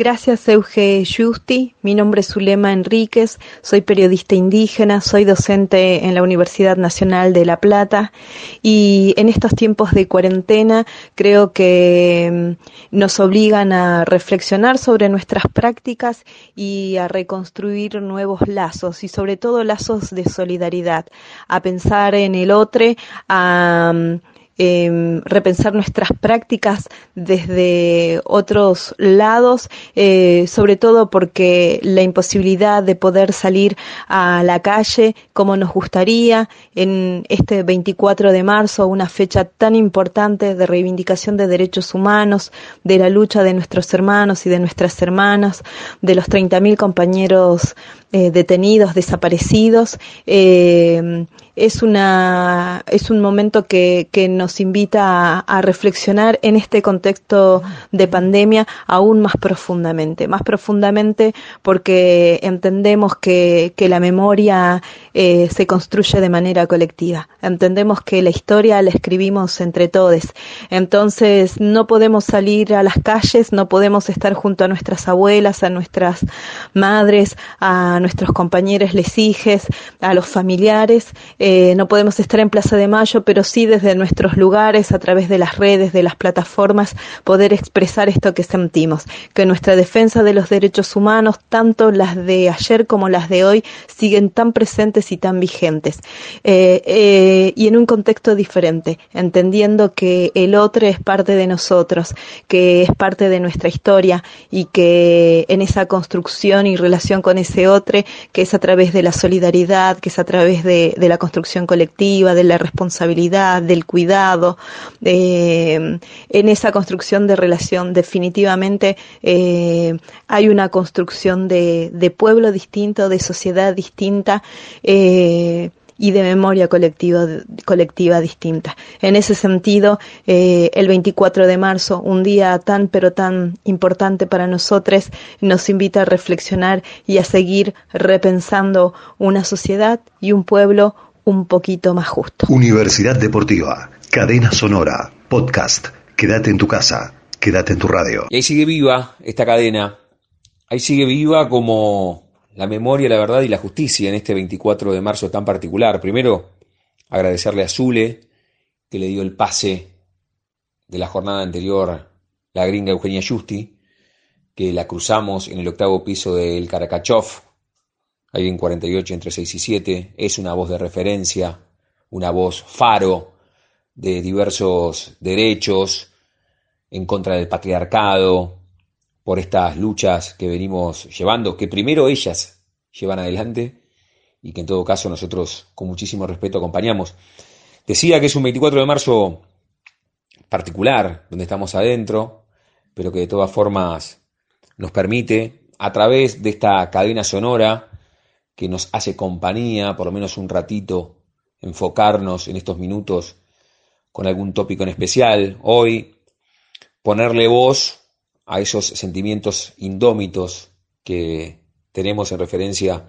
Gracias Euge Justi, mi nombre es Zulema Enríquez, soy periodista indígena, soy docente en la Universidad Nacional de La Plata. Y en estos tiempos de cuarentena creo que mm, nos obligan a reflexionar sobre nuestras prácticas y a reconstruir nuevos lazos y sobre todo lazos de solidaridad, a pensar en el otro, a mm, eh, repensar nuestras prácticas desde otros lados, eh, sobre todo porque la imposibilidad de poder salir a la calle como nos gustaría en este 24 de marzo, una fecha tan importante de reivindicación de derechos humanos, de la lucha de nuestros hermanos y de nuestras hermanas, de los 30.000 compañeros eh, detenidos, desaparecidos. Eh, es, una, es un momento que, que nos invita a, reflexionar en este contexto de pandemia aún más profundamente, más profundamente porque entendemos que, que la memoria eh, se construye de manera colectiva, entendemos que la historia la escribimos entre todos, entonces no podemos salir a las calles, no podemos estar junto a nuestras abuelas, a nuestras madres, a nuestros compañeros les hijes, a los familiares, no podemos estar en Plaza de Mayo, pero sí desde nuestros lugares, a través de las redes, de las plataformas, poder expresar esto que sentimos, que nuestra defensa de los derechos humanos, tanto las de ayer como las de hoy, siguen tan presentes y tan vigentes. Eh, eh, y en un contexto diferente, entendiendo que el otro es parte de nosotros, que es parte de nuestra historia y que en esa construcción y relación con ese otro, que es a través de la solidaridad, que es a través de, de la construcción colectiva, de la responsabilidad, del cuidado, eh, en esa construcción de relación definitivamente eh, hay una construcción de, pueblo distinto, de sociedad distinta. Eh, y de memoria colectiva, colectiva distinta. En ese sentido, el 24 de marzo, un día tan pero tan importante para nosotros, nos invita a reflexionar y a seguir repensando una sociedad y un pueblo un poquito más justo. Universidad Deportiva, Cadena Sonora, Podcast, Quédate en tu casa, quédate en tu radio. Y ahí sigue viva esta cadena, ahí sigue viva como la memoria, la verdad y la justicia en este 24 de marzo tan particular. Primero, agradecerle a Zule, que le dio el pase de la jornada anterior, la gringa Eugenia Justi, que la cruzamos en el octavo piso del Karakachov, ahí en 48 entre 6 y 7. Es una voz de referencia, una voz faro de diversos derechos en contra del patriarcado, por estas luchas que venimos llevando, que primero ellas llevan adelante y que en todo caso nosotros con muchísimo respeto acompañamos. Decía que es un 24 de marzo particular, donde estamos adentro, pero que de todas formas nos permite, a través de esta cadena sonora que nos hace compañía, por lo menos un ratito, enfocarnos en estos minutos con algún tópico en especial. Hoy, ponerle voz a esos sentimientos indómitos que tenemos en referencia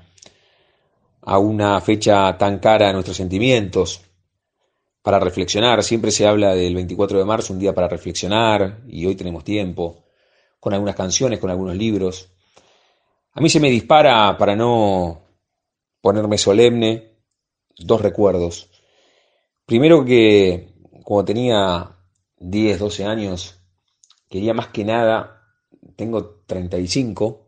a una fecha tan cara a nuestros sentimientos, para reflexionar. Siempre se habla del 24 de marzo, un día para reflexionar, y hoy tenemos tiempo, con algunas canciones, con algunos libros. A mí se me dispara, para no ponerme solemne, dos recuerdos. Primero que cuando tenía 10, 12 años, quería más que nada, tengo 35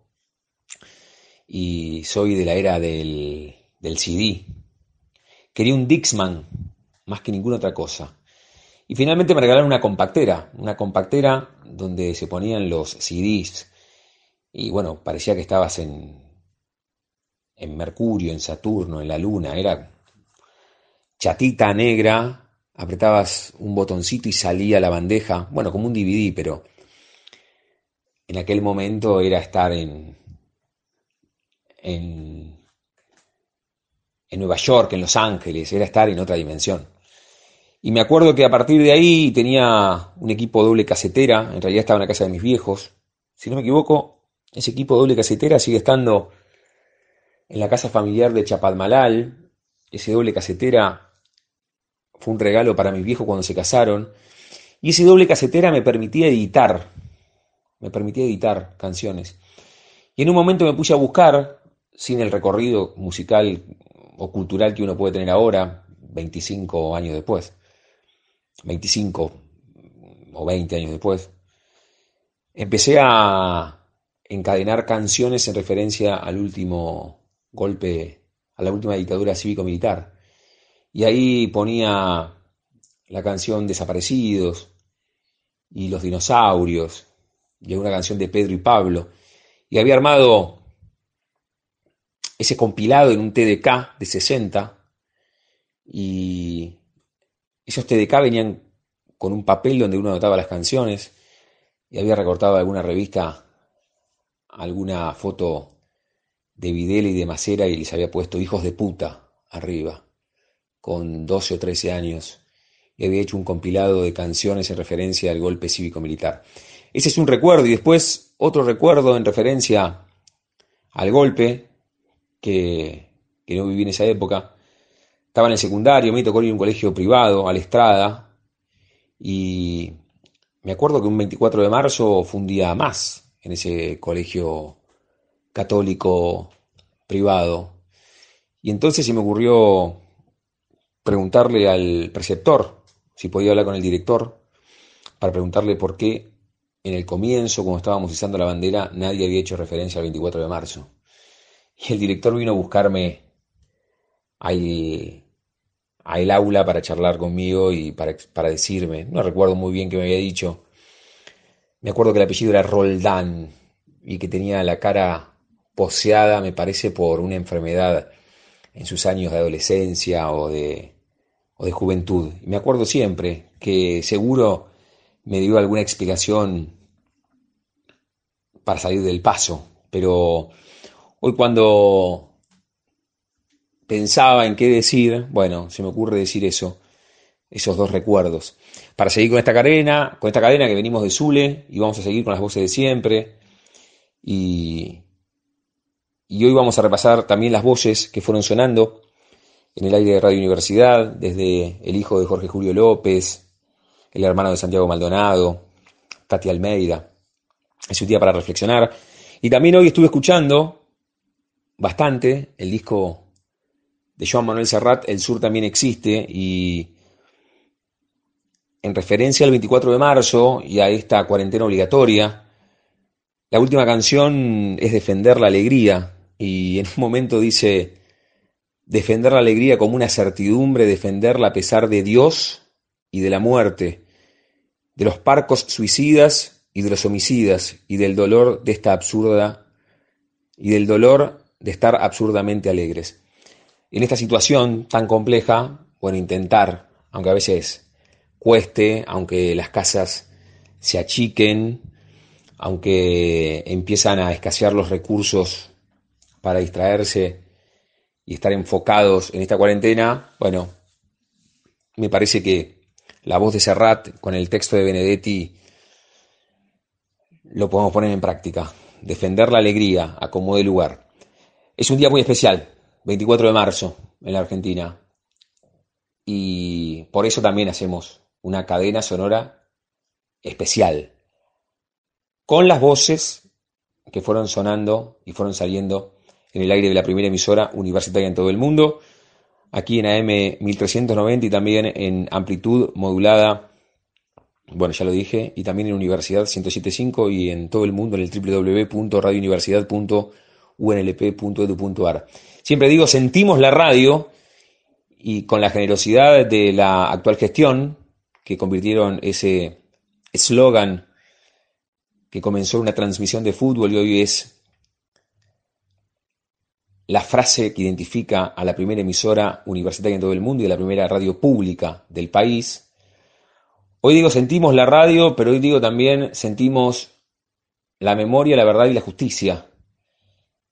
y soy de la era del, del CD. Quería un Dixman, más que ninguna otra cosa. Y finalmente me regalaron una compactera, una compactera donde se ponían los CDs. Y bueno, parecía que estabas en, en Mercurio, en Saturno, en la Luna. Era chatita negra, apretabas un botoncito y salía la bandeja. Bueno, como un DVD, pero en aquel momento era estar en, en, en Nueva York, en Los Ángeles, era estar en otra dimensión. Y me acuerdo que a partir de ahí tenía un equipo doble casetera, en realidad estaba en la casa de mis viejos. Si no me equivoco, ese equipo doble casetera sigue estando en la casa familiar de Chapadmalal. Ese doble casetera fue un regalo para mis viejos cuando se casaron. Y ese doble casetera me permitía editar, me permitía editar canciones. Y en un momento me puse a buscar, sin el recorrido musical o cultural que uno puede tener ahora, 25 años después 25 o 20 años después, empecé a encadenar canciones en referencia al último golpe, a la última dictadura cívico-militar. Y ahí ponía la canción Desaparecidos y Los Dinosaurios y una canción de Pedro y Pablo. Y había armado ese compilado en un TDK de 60 y esos TDK venían con un papel donde uno anotaba las canciones y había recortado alguna revista alguna foto de Videla y de Macera y les había puesto hijos de puta arriba, con 12 o 13 años, y había hecho un compilado de canciones en referencia al golpe cívico-militar. Ese es un recuerdo, y después otro recuerdo en referencia al golpe, que, que no viví en esa época, estaba en el secundario, me tocó ir a un colegio privado, a la Estrada, y me acuerdo que un 24 de marzo fue un día más en ese colegio católico privado. Y entonces se me ocurrió preguntarle al preceptor si podía hablar con el director para preguntarle por qué en el comienzo, cuando estábamos izando la bandera, nadie había hecho referencia al 24 de marzo. Y el director vino a buscarme al, a el aula para charlar conmigo y para, para decirme, no recuerdo muy bien qué me había dicho, me acuerdo que el apellido era Roldán y que tenía la cara poseada, me parece, por una enfermedad en sus años de adolescencia o de, o de juventud. Y me acuerdo siempre que seguro me dio alguna explicación para salir del paso, pero hoy cuando pensaba en qué decir, bueno, se me ocurre decir eso, esos dos recuerdos. Para seguir con esta cadena, con esta cadena que venimos de Zule y vamos a seguir con las voces de siempre. Y, y hoy vamos a repasar también las voces que fueron sonando en el aire de Radio Universidad, desde el hijo de Jorge Julio López, el hermano de Santiago Maldonado, Tati Almeida. Es un día para reflexionar. Y también hoy estuve escuchando bastante el disco de Joan Manuel Serrat, El Sur también existe y en referencia al 24 de marzo y a esta cuarentena obligatoria, la última canción es Defender la Alegría y en un momento dice, defender la alegría como una certidumbre, defenderla a pesar de Dios y de la muerte, de los parcos suicidas y de los homicidas y del dolor de esta absurda y del dolor de estar absurdamente alegres. En esta situación tan compleja, bueno, intentar, aunque a veces cueste, aunque las casas se achiquen, aunque empiezan a escasear los recursos para distraerse y estar enfocados en esta cuarentena, bueno, me parece que la voz de Serrat con el texto de Benedetti lo podemos poner en práctica. Defender la alegría a como de lugar. Es un día muy especial, 24 de marzo, en la Argentina. Y por eso también hacemos una cadena sonora especial. Con las voces que fueron sonando y fueron saliendo en el aire de la primera emisora universitaria en todo el mundo, aquí en AM 1390 y también en amplitud modulada, bueno, ya lo dije, y también en Universidad 107.5 y en todo el mundo en el www.radiouniversidad.unlp.edu.ar. Siempre digo, sentimos la radio y con la generosidad de la actual gestión, que convirtieron ese eslogan que comenzó una transmisión de fútbol y hoy es la frase que identifica a la primera emisora universitaria en todo el mundo y a la primera radio pública del país. Hoy digo sentimos la radio, pero hoy digo también sentimos la memoria, la verdad y la justicia.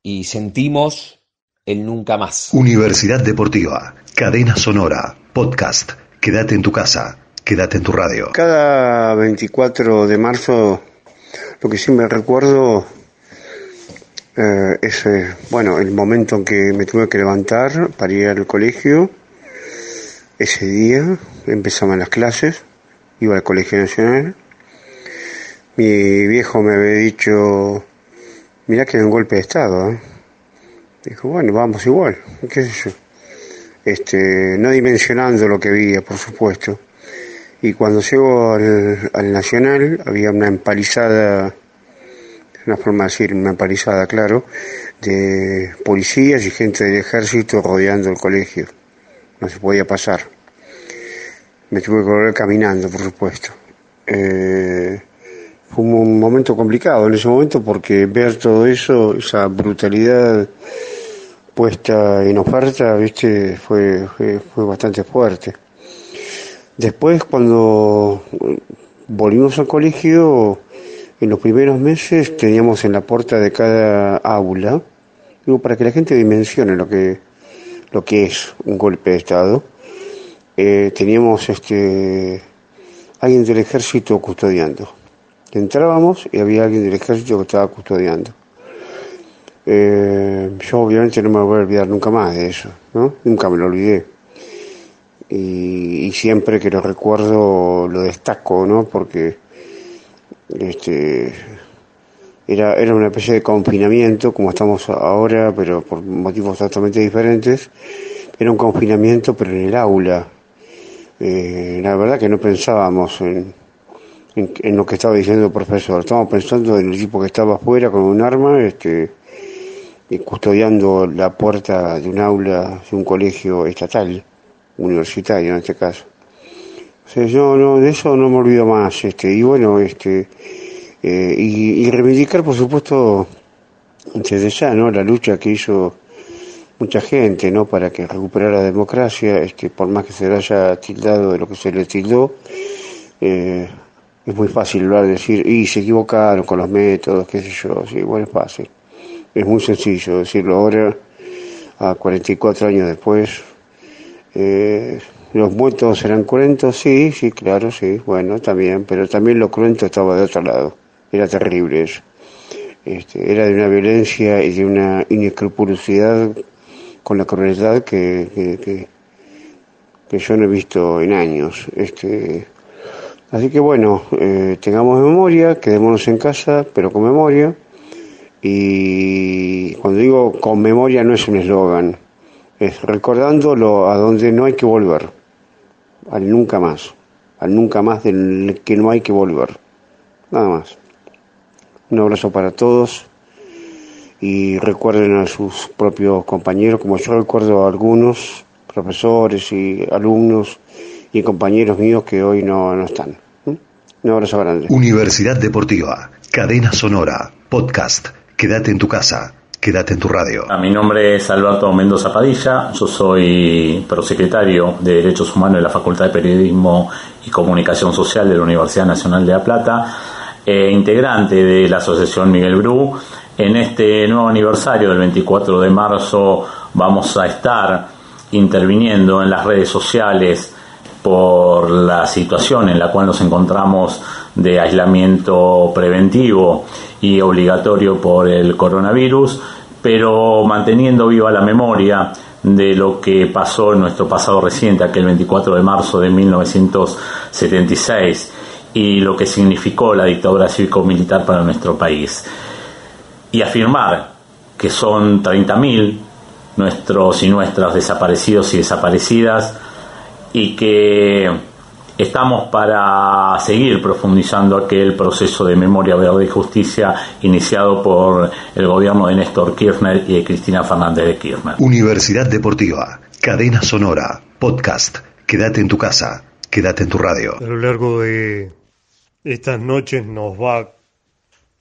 Y sentimos el nunca más. Universidad Deportiva, cadena sonora, podcast. Quédate en tu casa, quédate en tu radio. Cada 24 de marzo, lo que sí me recuerdo eh, es, bueno, el momento en que me tuve que levantar para ir al colegio. Ese día empezaban las clases, iba al Colegio Nacional. Mi viejo me había dicho, mirá que hay un golpe de Estado. ¿eh?". Dijo, bueno, vamos igual, qué sé yo. Este, no dimensionando lo que había, por supuesto. Y cuando llego al, al Nacional había una empalizada una forma de decir, una palizada, claro, de policías y gente del ejército rodeando el colegio. No se podía pasar. Me tuve que volver caminando, por supuesto. Eh, fue un momento complicado en ese momento porque ver todo eso, esa brutalidad puesta en oferta, viste, fue, fue, fue bastante fuerte. Después, cuando volvimos al colegio, en los primeros meses teníamos en la puerta de cada aula, digo, para que la gente dimensione lo que, lo que es un golpe de Estado, eh, teníamos este, alguien del ejército custodiando. Entrábamos y había alguien del ejército que estaba custodiando. Eh, yo obviamente no me voy a olvidar nunca más de eso, ¿no? Nunca me lo olvidé. Y, y siempre que lo recuerdo lo destaco, ¿no? Porque este, era, era una especie de confinamiento, como estamos ahora, pero por motivos totalmente diferentes. Era un confinamiento, pero en el aula. Eh, la verdad que no pensábamos en, en, lo que estaba diciendo el profesor. Estábamos pensando en el tipo que estaba afuera con un arma, este, custodiando la puerta de un aula de un colegio estatal, universitario en este caso yo no, de eso no me olvido más, este, y bueno, este, eh, y, reivindicar por supuesto desde ya, ¿no? La lucha que hizo mucha gente, ¿no? Para que recuperara la democracia, este, por más que se le haya tildado de lo que se le tildó, eh, es muy fácil hablar, decir, y se equivocaron con los métodos, qué sé yo, sí, bueno, es fácil. Es muy sencillo decirlo ahora, a 44 años después. Eh, los muertos eran cruentos, sí, sí, claro, sí, bueno, también, pero también lo cruento estaba de otro lado. Era terrible eso. Este, era de una violencia y de una inescrupulosidad con la crueldad que, que, yo no he visto en años. Este, así que bueno, eh, tengamos memoria, quedémonos en casa, pero con memoria. Y cuando digo con memoria no es un eslogan, es recordándolo a donde no hay que volver al nunca más, al nunca más del que no hay que volver. Nada más. Un abrazo para todos y recuerden a sus propios compañeros, como yo recuerdo a algunos profesores y alumnos y compañeros míos que hoy no, no están. ¿Mm? Un abrazo grande. Universidad Deportiva, Cadena Sonora, Podcast, Quédate en tu casa. Quédate en tu radio. A mi nombre es Alberto Mendoza Padilla, yo soy prosecretario de Derechos Humanos de la Facultad de Periodismo y Comunicación Social de la Universidad Nacional de La Plata, e integrante de la Asociación Miguel Bru. En este nuevo aniversario del 24 de marzo vamos a estar interviniendo en las redes sociales por la situación en la cual nos encontramos de aislamiento preventivo y obligatorio por el coronavirus, pero manteniendo viva la memoria de lo que pasó en nuestro pasado reciente, aquel 24 de marzo de 1976, y lo que significó la dictadura cívico-militar para nuestro país. Y afirmar que son 30.000 nuestros y nuestras desaparecidos y desaparecidas y que estamos para seguir profundizando aquel proceso de memoria, verdad y justicia iniciado por el gobierno de Néstor Kirchner y de Cristina Fernández de Kirchner. Universidad Deportiva, Cadena Sonora, Podcast, Quédate en tu casa, quédate en tu radio. A lo largo de estas noches nos va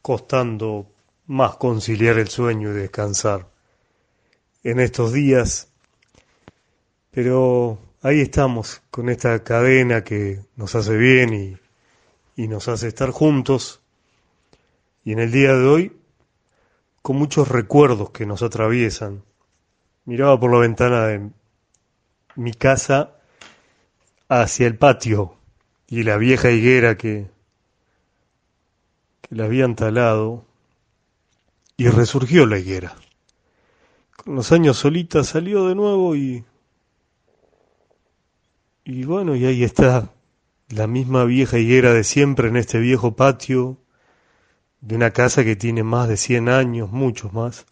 costando más conciliar el sueño y descansar en estos días, pero ahí estamos con esta cadena que nos hace bien y, nos hace estar juntos y en el día de hoy con muchos recuerdos que nos atraviesan. Miraba por la ventana de mi casa hacia el patio y la vieja higuera que, que la habían talado y resurgió la higuera. Con los años solita salió de nuevo y y bueno, y ahí está la misma vieja higuera de siempre en este viejo patio de una casa que tiene más de 100 años, muchos más.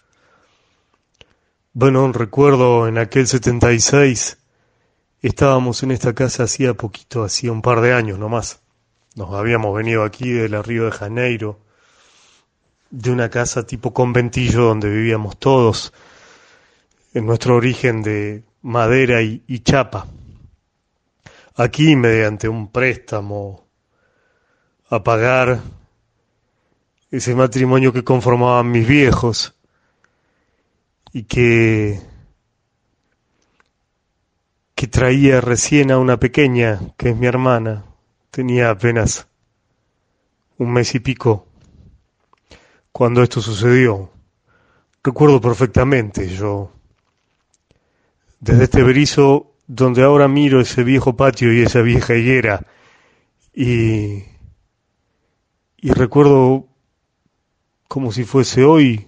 Bueno, recuerdo en aquel 76 estábamos en esta casa hacía poquito, hacía un par de años nomás. Nos habíamos venido aquí de la Río de Janeiro, de una casa tipo conventillo donde vivíamos todos, en nuestro origen de madera y, y chapa aquí mediante un préstamo a pagar ese matrimonio que conformaban mis viejos y que que traía recién a una pequeña que es mi hermana tenía apenas un mes y pico cuando esto sucedió. Recuerdo perfectamente yo desde este berizo donde ahora miro ese viejo patio y esa vieja higuera y, y recuerdo como si fuese hoy,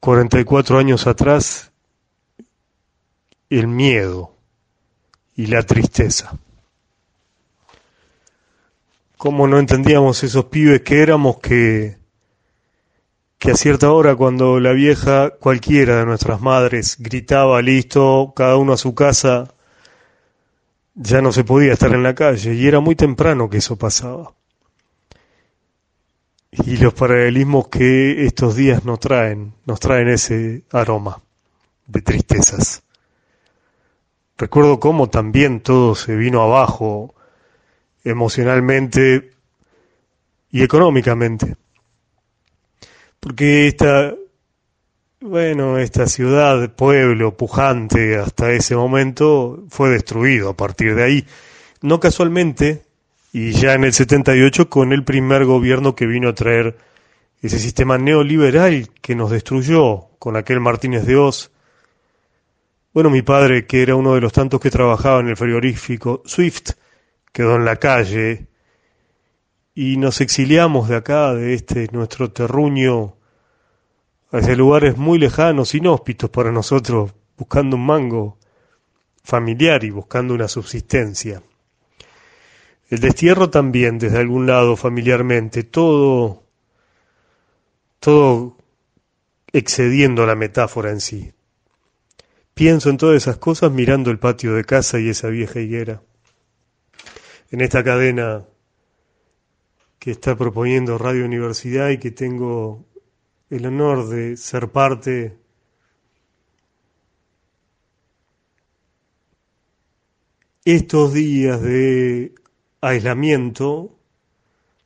44 años atrás, el miedo y la tristeza. ¿Cómo no entendíamos esos pibes que éramos que que a cierta hora cuando la vieja cualquiera de nuestras madres gritaba listo, cada uno a su casa, ya no se podía estar en la calle y era muy temprano que eso pasaba. Y los paralelismos que estos días nos traen, nos traen ese aroma de tristezas. Recuerdo cómo también todo se vino abajo emocionalmente y económicamente porque esta, bueno, esta ciudad, pueblo pujante hasta ese momento fue destruido a partir de ahí. No casualmente, y ya en el 78 con el primer gobierno que vino a traer ese sistema neoliberal que nos destruyó con aquel Martínez de Oz. Bueno, mi padre, que era uno de los tantos que trabajaba en el frigorífico Swift, quedó en la calle y nos exiliamos de acá, de este nuestro terruño, hacia lugares muy lejanos, inhóspitos para nosotros, buscando un mango familiar y buscando una subsistencia. El destierro también, desde algún lado, familiarmente, todo, todo excediendo la metáfora en sí. Pienso en todas esas cosas mirando el patio de casa y esa vieja higuera. En esta cadena que está proponiendo Radio Universidad y que tengo el honor de ser parte estos días de aislamiento,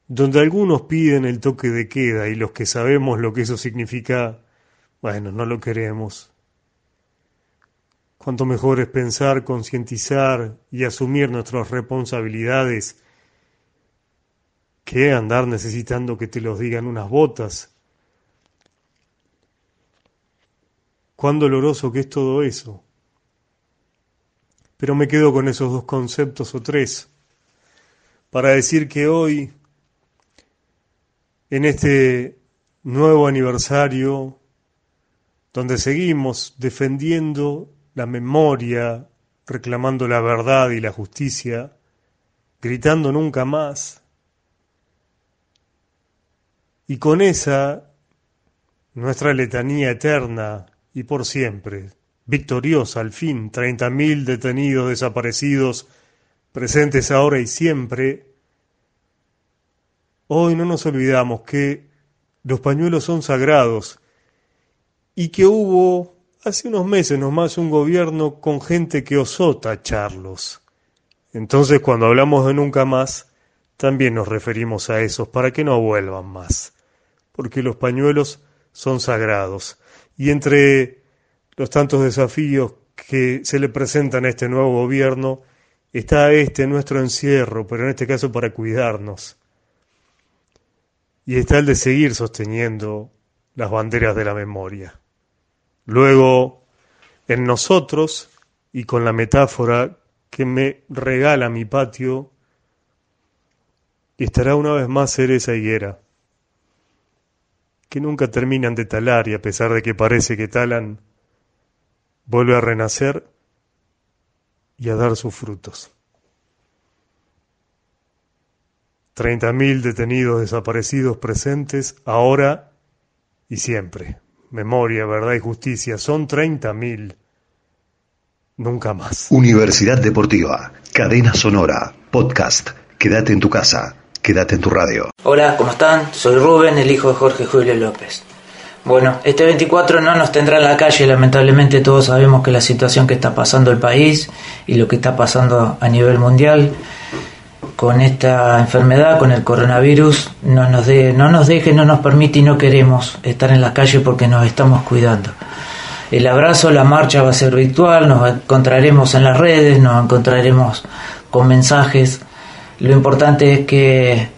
donde algunos piden el toque de queda y los que sabemos lo que eso significa, bueno, no lo queremos. Cuanto mejor es pensar, concientizar y asumir nuestras responsabilidades que andar necesitando que te los digan unas botas. cuán doloroso que es todo eso. Pero me quedo con esos dos conceptos o tres para decir que hoy, en este nuevo aniversario, donde seguimos defendiendo la memoria, reclamando la verdad y la justicia, gritando nunca más, y con esa nuestra letanía eterna y por siempre, victoriosa al fin, treinta mil detenidos desaparecidos, presentes ahora y siempre, hoy no nos olvidamos que los pañuelos son sagrados y que hubo hace unos meses nomás un gobierno con gente que osó tacharlos. Entonces cuando hablamos de nunca más, también nos referimos a esos para que no vuelvan más, porque los pañuelos son sagrados. Y entre los tantos desafíos que se le presentan a este nuevo gobierno, está este nuestro encierro, pero en este caso para cuidarnos. Y está el de seguir sosteniendo las banderas de la memoria. Luego, en nosotros, y con la metáfora que me regala mi patio, estará una vez más ser esa higuera, que nunca terminan de talar y a pesar de que parece que talan, vuelve a renacer y a dar sus frutos. Treinta mil detenidos desaparecidos presentes ahora y siempre memoria, verdad y justicia. Son 30.000. Nunca más. Universidad Deportiva, Cadena Sonora, Podcast. Quédate en tu casa, quédate en tu radio. Hola, ¿cómo están? Soy Rubén, el hijo de Jorge Julio López. Bueno, este 24 no nos tendrá en la calle, lamentablemente todos sabemos que la situación que está pasando el país y lo que está pasando a nivel mundial con esta enfermedad, con el coronavirus, no nos, de, no nos deje, no nos permite y no queremos estar en la calle porque nos estamos cuidando. El abrazo, la marcha va a ser virtual, nos encontraremos en las redes, nos encontraremos con mensajes. Lo importante es que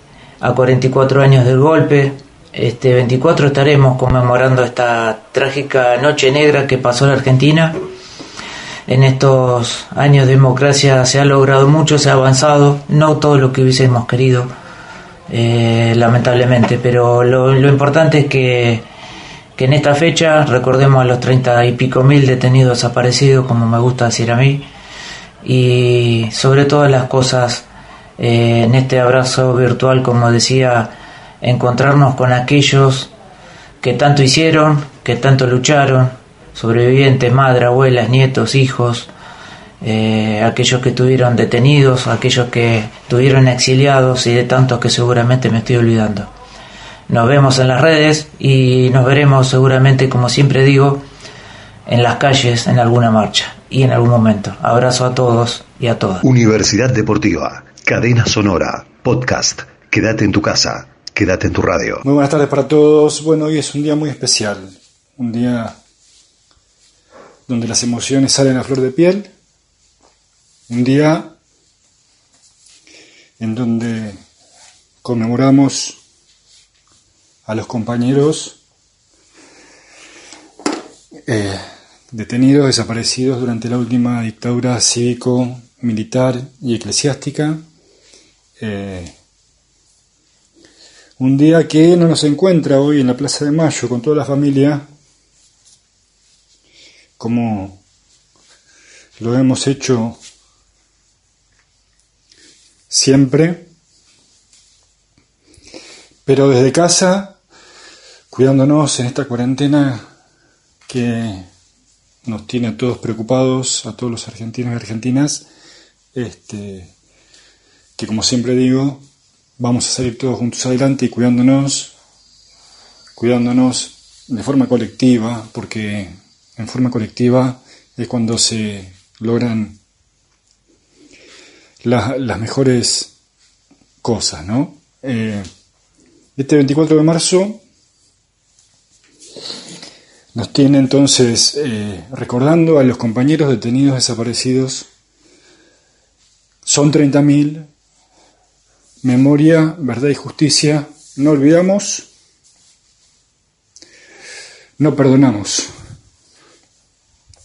a 44 años del golpe, este 24 estaremos conmemorando esta trágica noche negra que pasó la Argentina. En estos años de democracia se ha logrado mucho, se ha avanzado, no todo lo que hubiésemos querido, eh, lamentablemente, pero lo, importante es que, en esta fecha recordemos a los treinta y pico mil detenidos desaparecidos, como me gusta decir a mí, y sobre todas las cosas, eh, en este abrazo virtual, como decía, encontrarnos con aquellos que tanto hicieron, que tanto lucharon, sobrevivientes, madre, abuelas, nietos, hijos, eh, aquellos que estuvieron detenidos, aquellos que estuvieron exiliados y de tantos que seguramente me estoy olvidando. Nos vemos en las redes y nos veremos seguramente, como siempre digo, en las calles en alguna marcha y en algún momento. Abrazo a todos y a todas. Universidad Deportiva, Cadena Sonora, Podcast. Quédate en tu casa, quédate en tu radio. Muy buenas tardes para todos. Bueno, hoy es un día muy especial, un día donde las emociones salen a flor de piel, un día en donde conmemoramos a los compañeros eh, detenidos, desaparecidos durante la última dictadura cívico, militar y eclesiástica. Eh, un día que no nos encuentra hoy en la Plaza de Mayo con toda la familia, como lo hemos hecho siempre, pero desde casa, cuidándonos en esta cuarentena que nos tiene a todos preocupados, a todos los argentinos y argentinas, este, que como siempre digo, vamos a salir todos juntos adelante y cuidándonos, cuidándonos de forma colectiva, porque en forma colectiva es cuando se logran las mejores cosas, ¿no? Eh, este 24 de marzo nos tiene entonces eh, recordando a los compañeros detenidos desaparecidos. Son 30.000. Memoria, verdad y justicia. No olvidamos. No perdonamos.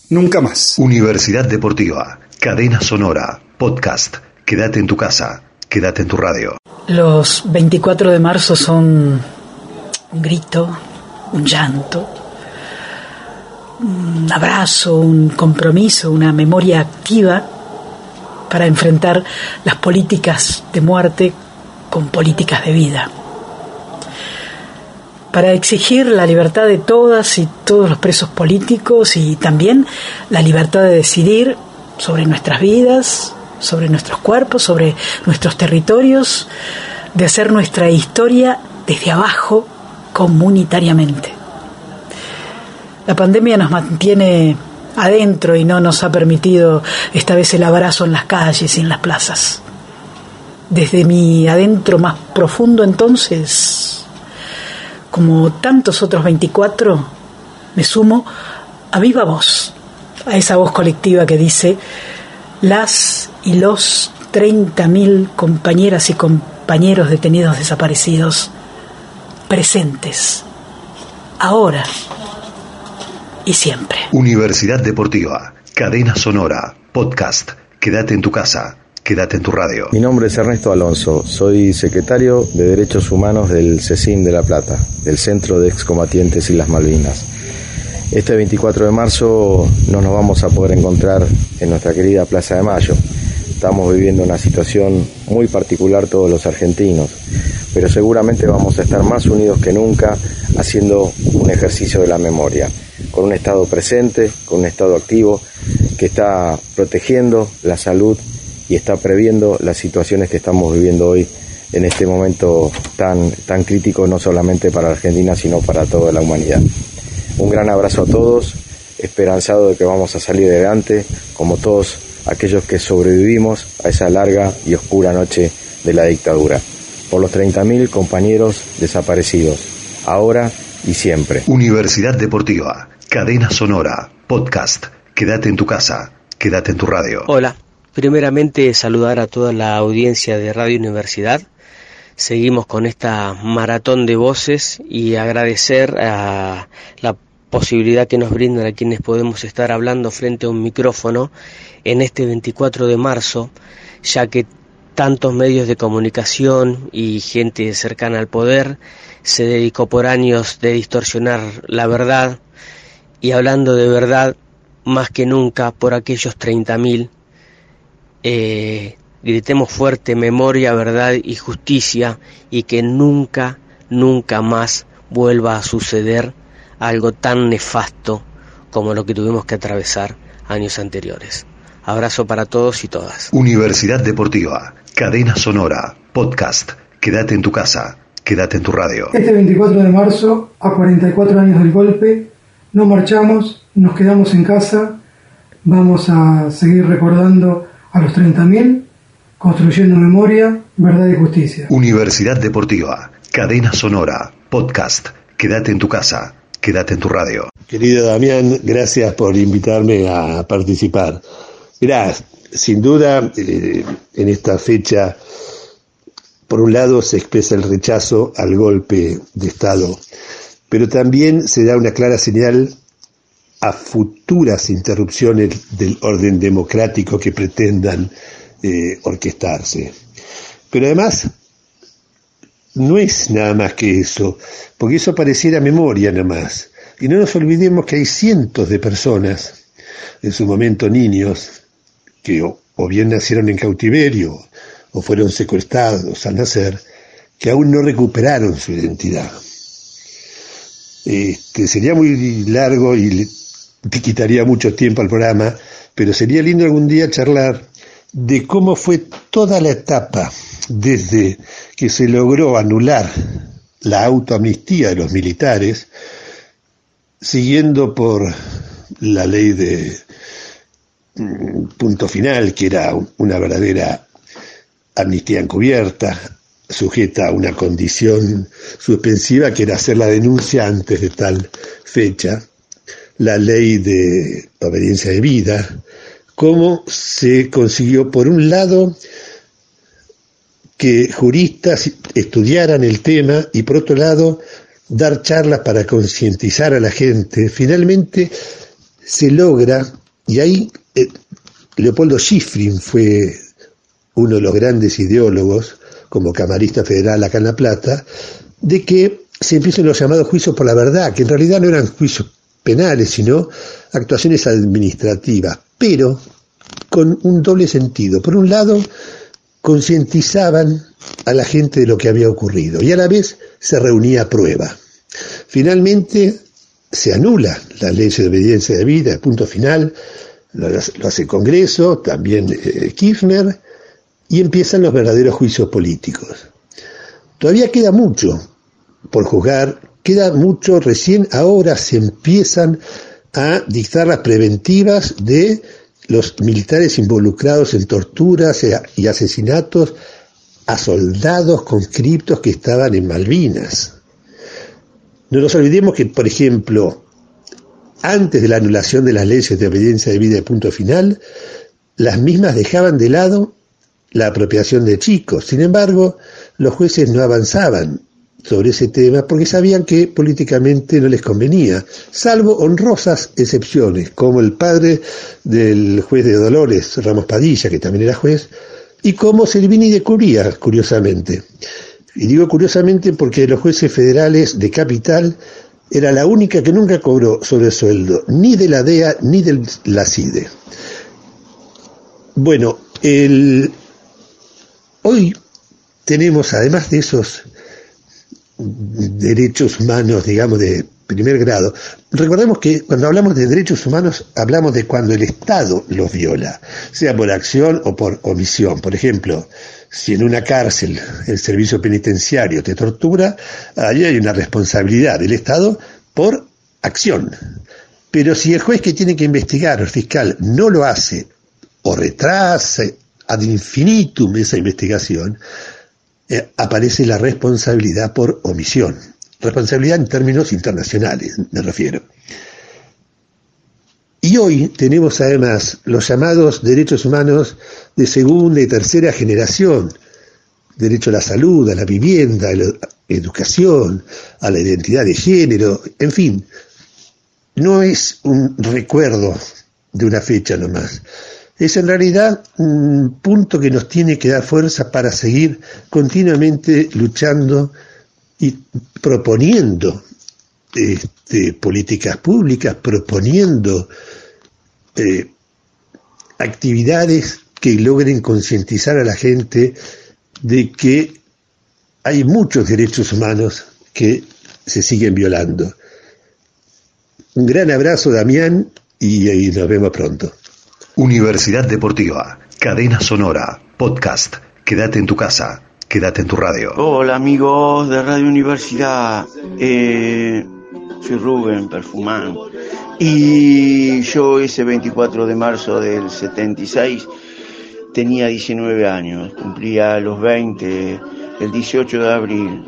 nunca más. Universidad Deportiva, Cadena Sonora, Podcast, Quédate en tu casa, quédate en tu radio. Los 24 de marzo son un grito, un llanto, un abrazo, un compromiso, una memoria activa para enfrentar las políticas de muerte con políticas de vida. Para exigir la libertad de todas y todos los presos políticos y también la libertad de decidir sobre nuestras vidas, sobre nuestros cuerpos, sobre nuestros territorios, de hacer nuestra historia desde abajo comunitariamente. La pandemia nos mantiene adentro y no nos ha permitido esta vez el abrazo en las calles y en las plazas. Desde mi adentro más profundo entonces, como tantos otros 24, me sumo a viva voz, a esa voz colectiva que dice, las y los 30.000 compañeras y compañeros detenidos desaparecidos presentes, ahora y siempre. Universidad Deportiva, Cadena Sonora, Podcast, Quédate en tu casa, quédate en tu radio. Mi nombre es Ernesto Alonso, soy secretario de Derechos Humanos del CECIM de La Plata, del Centro de Excombatientes y las Malvinas. Este 24 de marzo no nos vamos a poder encontrar en nuestra querida Plaza de Mayo. Estamos viviendo una situación muy particular todos los argentinos, pero seguramente vamos a estar más unidos que nunca haciendo un ejercicio de la memoria, con un Estado presente, con un Estado activo que está protegiendo la salud y está previendo las situaciones que estamos viviendo hoy en este momento tan, tan crítico no solamente para Argentina, sino para toda la humanidad. Un gran abrazo a todos, esperanzado de que vamos a salir adelante, como todos aquellos que sobrevivimos a esa larga y oscura noche de la dictadura. Por los 30.000 compañeros desaparecidos, ahora y siempre. Universidad Deportiva, Cadena Sonora, Podcast, Quédate en tu casa, quédate en tu radio. Hola, primeramente saludar a toda la audiencia de Radio Universidad. Seguimos con esta maratón de voces y agradecer a la posibilidad que nos brindan a quienes podemos estar hablando frente a un micrófono en este 24 de marzo, ya que tantos medios de comunicación y gente cercana al poder se dedicó por años de distorsionar la verdad. Y hablando de verdad más que nunca por aquellos 30.000 eh, Gritemos fuerte memoria, verdad y justicia y que nunca, nunca más vuelva a suceder algo tan nefasto como lo que tuvimos que atravesar años anteriores. Abrazo para todos y todas. Universidad Deportiva, Cadena Sonora, Podcast, Quédate en tu casa, quédate en tu radio. Este 24 de marzo, a 44 años del golpe, no marchamos, nos quedamos en casa, vamos a seguir recordando a los 30.000 Construyendo memoria, verdad y justicia. Universidad Deportiva, Cadena Sonora, Podcast, Quédate en tu casa, quédate en tu radio. Querido Damián, gracias por invitarme a participar. Mirá, sin duda, eh, en esta fecha, por un lado se expresa el rechazo al golpe de Estado, pero también se da una clara señal a futuras interrupciones del orden democrático que pretendan eh, orquestarse. Pero además, no es nada más que eso, porque eso pareciera memoria nada más. Y no nos olvidemos que hay cientos de personas, en su momento niños, que o, bien nacieron en cautiverio o fueron secuestrados al nacer, que aún no recuperaron su identidad. Este, sería muy largo y te quitaría mucho tiempo al programa, pero sería lindo algún día charlar de cómo fue toda la etapa desde que se logró anular la autoamnistía de los militares, siguiendo por la ley de mm, punto final, que era una verdadera amnistía encubierta, sujeta a una condición suspensiva, que era hacer la denuncia antes de tal fecha, la ley de obediencia de vida, cómo se consiguió, por un lado, que juristas estudiaran el tema y por otro lado, dar charlas para concientizar a la gente. Finalmente se logra Y ahí eh, Leopoldo Schifrin fue uno de los grandes ideólogos, como camarista federal acá en La Plata, de que se empiezan los llamados juicios por la verdad, que en realidad no eran juicios penales, sino actuaciones administrativas, pero con un doble sentido. Por un lado, concientizaban a la gente de lo que había ocurrido y a la vez se reunía prueba. Finalmente se anula la ley de obediencia de vida, punto final, lo, hace el Congreso, también eh, Kirchner, y empiezan los verdaderos juicios políticos. Todavía queda mucho por juzgar, queda mucho, recién ahora se empiezan a dictar las preventivas de los militares involucrados en torturas y asesinatos a soldados conscriptos que estaban en Malvinas. No nos olvidemos que, por ejemplo, antes de la anulación de las leyes de obediencia de vida de punto final, las mismas dejaban de lado la apropiación de chicos. Sin embargo, los jueces no avanzaban sobre ese tema porque sabían que políticamente no les convenía, salvo honrosas excepciones, como el padre del juez de Dolores, Ramos Padilla, que también era juez, y como Servini de Curía, curiosamente. Y digo curiosamente porque los jueces federales de capital era la única que nunca cobró sobresueldo, ni de la DEA ni de la CIDE. Bueno, el... hoy tenemos, además de esos derechos humanos, digamos, de primer grado. Recordemos que cuando hablamos de derechos humanos hablamos de cuando el Estado los viola, sea por acción o por omisión. Por ejemplo, si en una cárcel el servicio penitenciario te tortura, allí hay una responsabilidad del Estado por acción. Pero si el juez que tiene que investigar, el fiscal, no lo hace o retrasa ad infinitum esa investigación, eh, aparece la responsabilidad por omisión. Responsabilidad en términos internacionales, me refiero. Y hoy tenemos además los llamados derechos humanos de segunda y tercera generación. Derecho a la salud, a la vivienda, a la educación, a la identidad de género, en fin. No es un recuerdo de una fecha nomás es en realidad un punto que nos tiene que dar fuerza para seguir continuamente luchando y proponiendo este, políticas públicas, proponiendo eh, actividades que logren concientizar a la gente de que hay muchos derechos humanos que se siguen violando. Un gran abrazo, Damián, y nos vemos pronto. Universidad Deportiva, Cadena Sonora, Podcast. Quédate en tu casa, quédate en tu radio. Hola amigos de Radio Universidad, eh, soy Rubén Perfumán y yo ese 24 de marzo del 76 tenía 19 años, cumplía los 20 el 18 de abril.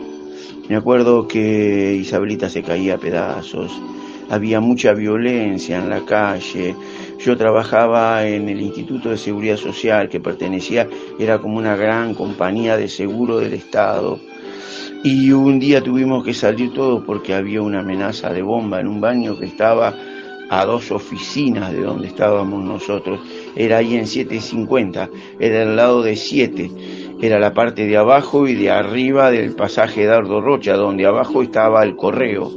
Me acuerdo que Isabelita se caía a pedazos, había mucha violencia en la calle, yo trabajaba en el Instituto de Seguridad Social que pertenecía, era como una gran compañía de seguro del Estado. Y un día tuvimos que salir todos porque había una amenaza de bomba en un baño que estaba a dos oficinas de donde estábamos nosotros. Era ahí en 750, era al lado de 7. Era la parte de abajo y de arriba del pasaje Dardo Rocha, donde abajo estaba el correo.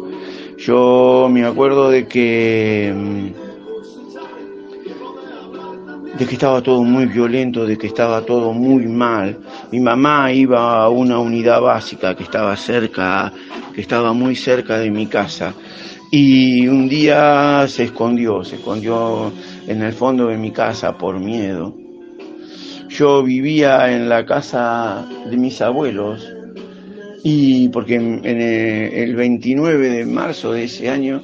Yo me acuerdo de que mm, de que estaba todo muy violento, de que estaba todo muy mal. Mi mamá iba a una unidad básica que estaba cerca, que estaba muy cerca de mi casa. Y un día se escondió, se escondió en el fondo de mi casa por miedo. Yo vivía en la casa de mis abuelos y porque en, el 29 de marzo de ese año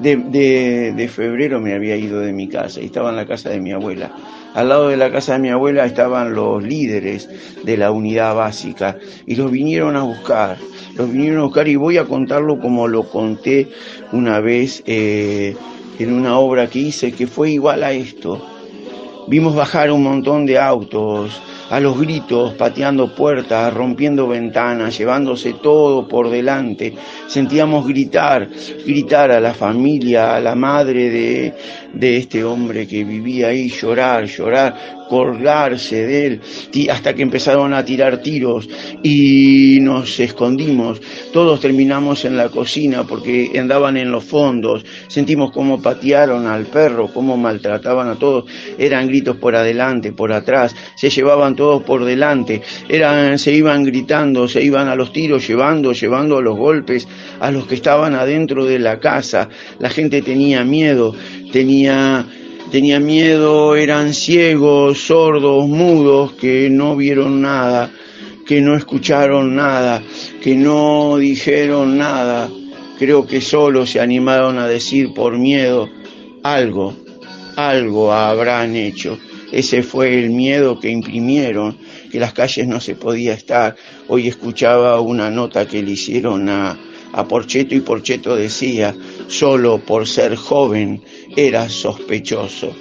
de, de, febrero me había ido de mi casa y estaba en la casa de mi abuela. Al lado de la casa de mi abuela estaban los líderes de la unidad básica y los vinieron a buscar. Los vinieron a buscar y voy a contarlo como lo conté una vez eh, en una obra que hice que fue igual a esto. Vimos bajar un montón de autos a los gritos, pateando puertas, rompiendo ventanas, llevándose todo por delante. Sentíamos gritar, gritar a la familia, a la madre de, de este hombre que vivía ahí, llorar, llorar, colgarse de él, hasta que empezaron a tirar tiros y nos escondimos. Todos terminamos en la cocina porque andaban en los fondos. Sentimos cómo patearon al perro, cómo maltrataban a todos. Eran gritos por adelante, por atrás, se llevaban todos por delante. Eran, se iban gritando, se iban a los tiros, llevando, llevando a los golpes a los que estaban adentro de la casa. La gente tenía miedo, tenía tenía miedo, eran ciegos, sordos, mudos, que no vieron nada, que no escucharon nada, que no dijeron nada. Creo que solo se animaron a decir por miedo algo, algo habrán hecho. Ese fue el miedo que imprimieron, que las calles no se podía estar. Hoy escuchaba una nota que le hicieron a, a Porcheto y Porcheto decía, solo por ser joven era sospechoso.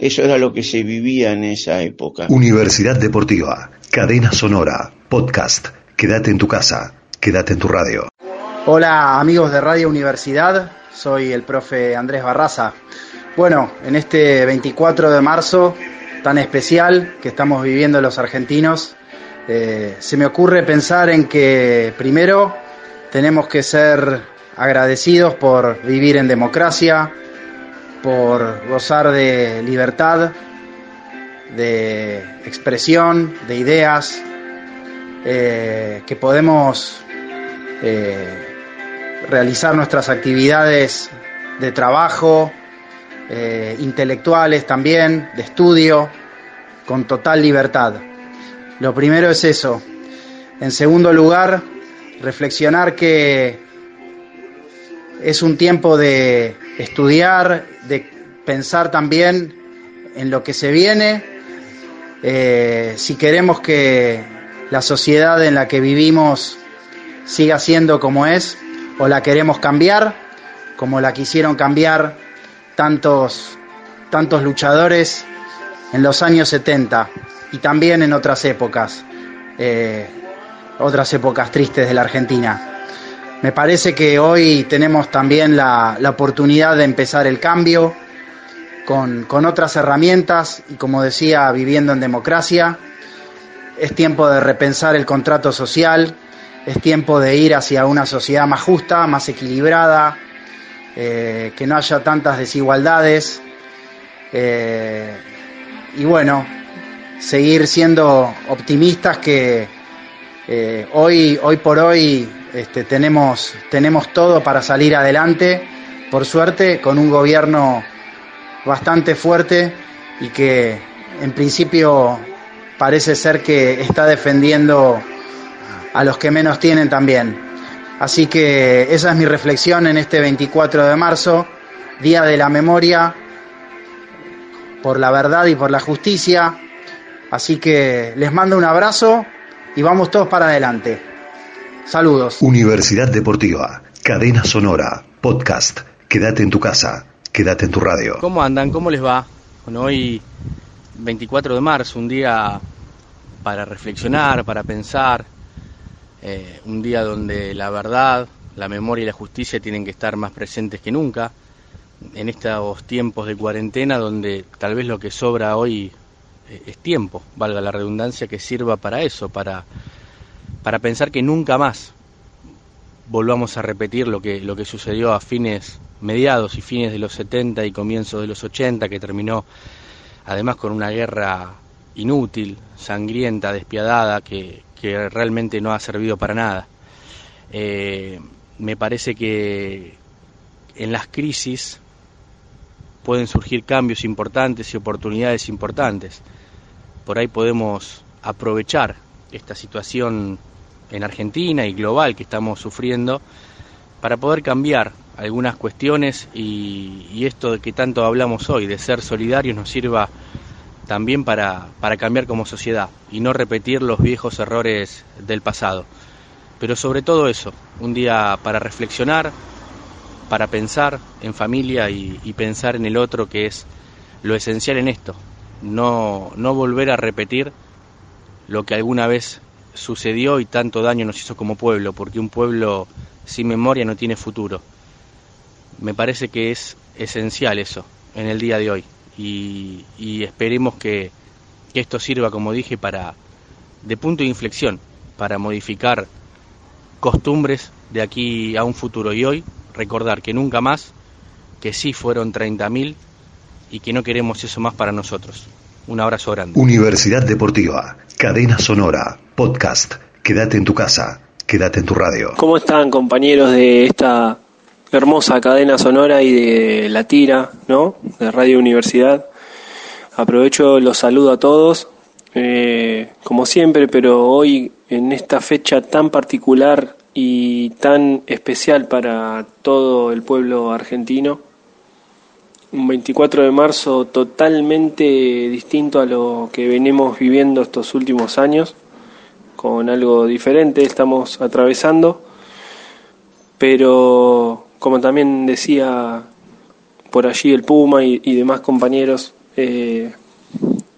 Eso era lo que se vivía en esa época. Universidad Deportiva, Cadena Sonora, Podcast. Quédate en tu casa, quédate en tu radio. Hola amigos de Radio Universidad, soy el profe Andrés Barraza. Bueno, en este 24 de marzo tan especial que estamos viviendo los argentinos, eh, se me ocurre pensar en que primero tenemos que ser agradecidos por vivir en democracia, por gozar de libertad, de expresión, de ideas, eh, que podemos eh, realizar nuestras actividades de trabajo, eh, intelectuales también, de estudio, con total libertad. Lo primero es eso. En segundo lugar, reflexionar que es un tiempo de estudiar, de pensar también en lo que se viene, eh, si queremos que la sociedad en la que vivimos siga siendo como es, o la queremos cambiar, como la quisieron cambiar tantos, tantos luchadores en los años 70 y también en otras épocas, eh, otras épocas tristes de la Argentina. Me parece que hoy tenemos también la, oportunidad de empezar el cambio con, con, otras herramientas y como decía, viviendo en democracia. Es tiempo de repensar el contrato social, es tiempo de ir hacia una sociedad más justa, más equilibrada, eh, que no haya tantas desigualdades. Eh, y bueno, seguir siendo optimistas que eh, hoy, hoy por hoy este, tenemos, tenemos todo para salir adelante, por suerte, con un gobierno bastante fuerte y que en principio parece ser que está defendiendo a los que menos tienen también. Así que esa es mi reflexión en este 24 de marzo, Día de la Memoria, por la verdad y por la justicia. Así que les mando un abrazo y vamos todos para adelante. Saludos. Universidad Deportiva, Cadena Sonora, Podcast. Quédate en tu casa, quédate en tu radio. ¿Cómo andan? ¿Cómo les va? Bueno, hoy 24 de marzo, un día para reflexionar, para pensar, eh, un día donde la verdad, la memoria y la justicia tienen que estar más presentes que nunca, en estos tiempos de cuarentena donde tal vez lo que sobra hoy eh, es tiempo, valga la redundancia, que sirva para eso, para para pensar que nunca más volvamos a repetir lo que, lo que sucedió a fines, mediados y fines de los 70 y comienzos de los 80, que terminó además con una guerra inútil, sangrienta, despiadada, que, realmente no ha servido para nada. Eh, me parece que en las crisis pueden surgir cambios importantes y oportunidades importantes. Por ahí podemos aprovechar esta situación en Argentina y global que estamos sufriendo para poder cambiar algunas cuestiones y, esto de que tanto hablamos hoy, de ser solidarios, nos sirva también para, para cambiar como sociedad y no repetir los viejos errores del pasado. Pero sobre todo eso, un día para reflexionar, para pensar en familia y, y pensar en el otro que es lo esencial en esto, no, no volver a repetir lo que alguna vez sucedió y tanto daño nos hizo como pueblo, porque un pueblo sin memoria no tiene futuro. Me parece que es esencial eso en el día de hoy y, esperemos que, que esto sirva, como dije, para de punto de inflexión, para modificar costumbres de aquí a un futuro y hoy recordar que nunca más, que sí fueron 30.000 y que no queremos eso más para nosotros. Un abrazo grande. Universidad Deportiva, Cadena Sonora, Podcast. Quédate en tu casa, quédate en tu radio. ¿Cómo están compañeros de esta hermosa cadena sonora y de la tira, ¿no? De Radio Universidad. Aprovecho, los saludo a todos, eh, como siempre, pero hoy en esta fecha tan particular y tan especial para todo el pueblo argentino un 24 de marzo totalmente distinto a lo que venimos viviendo estos últimos años, con algo diferente estamos atravesando, pero como también decía por allí el Puma y, demás compañeros, eh,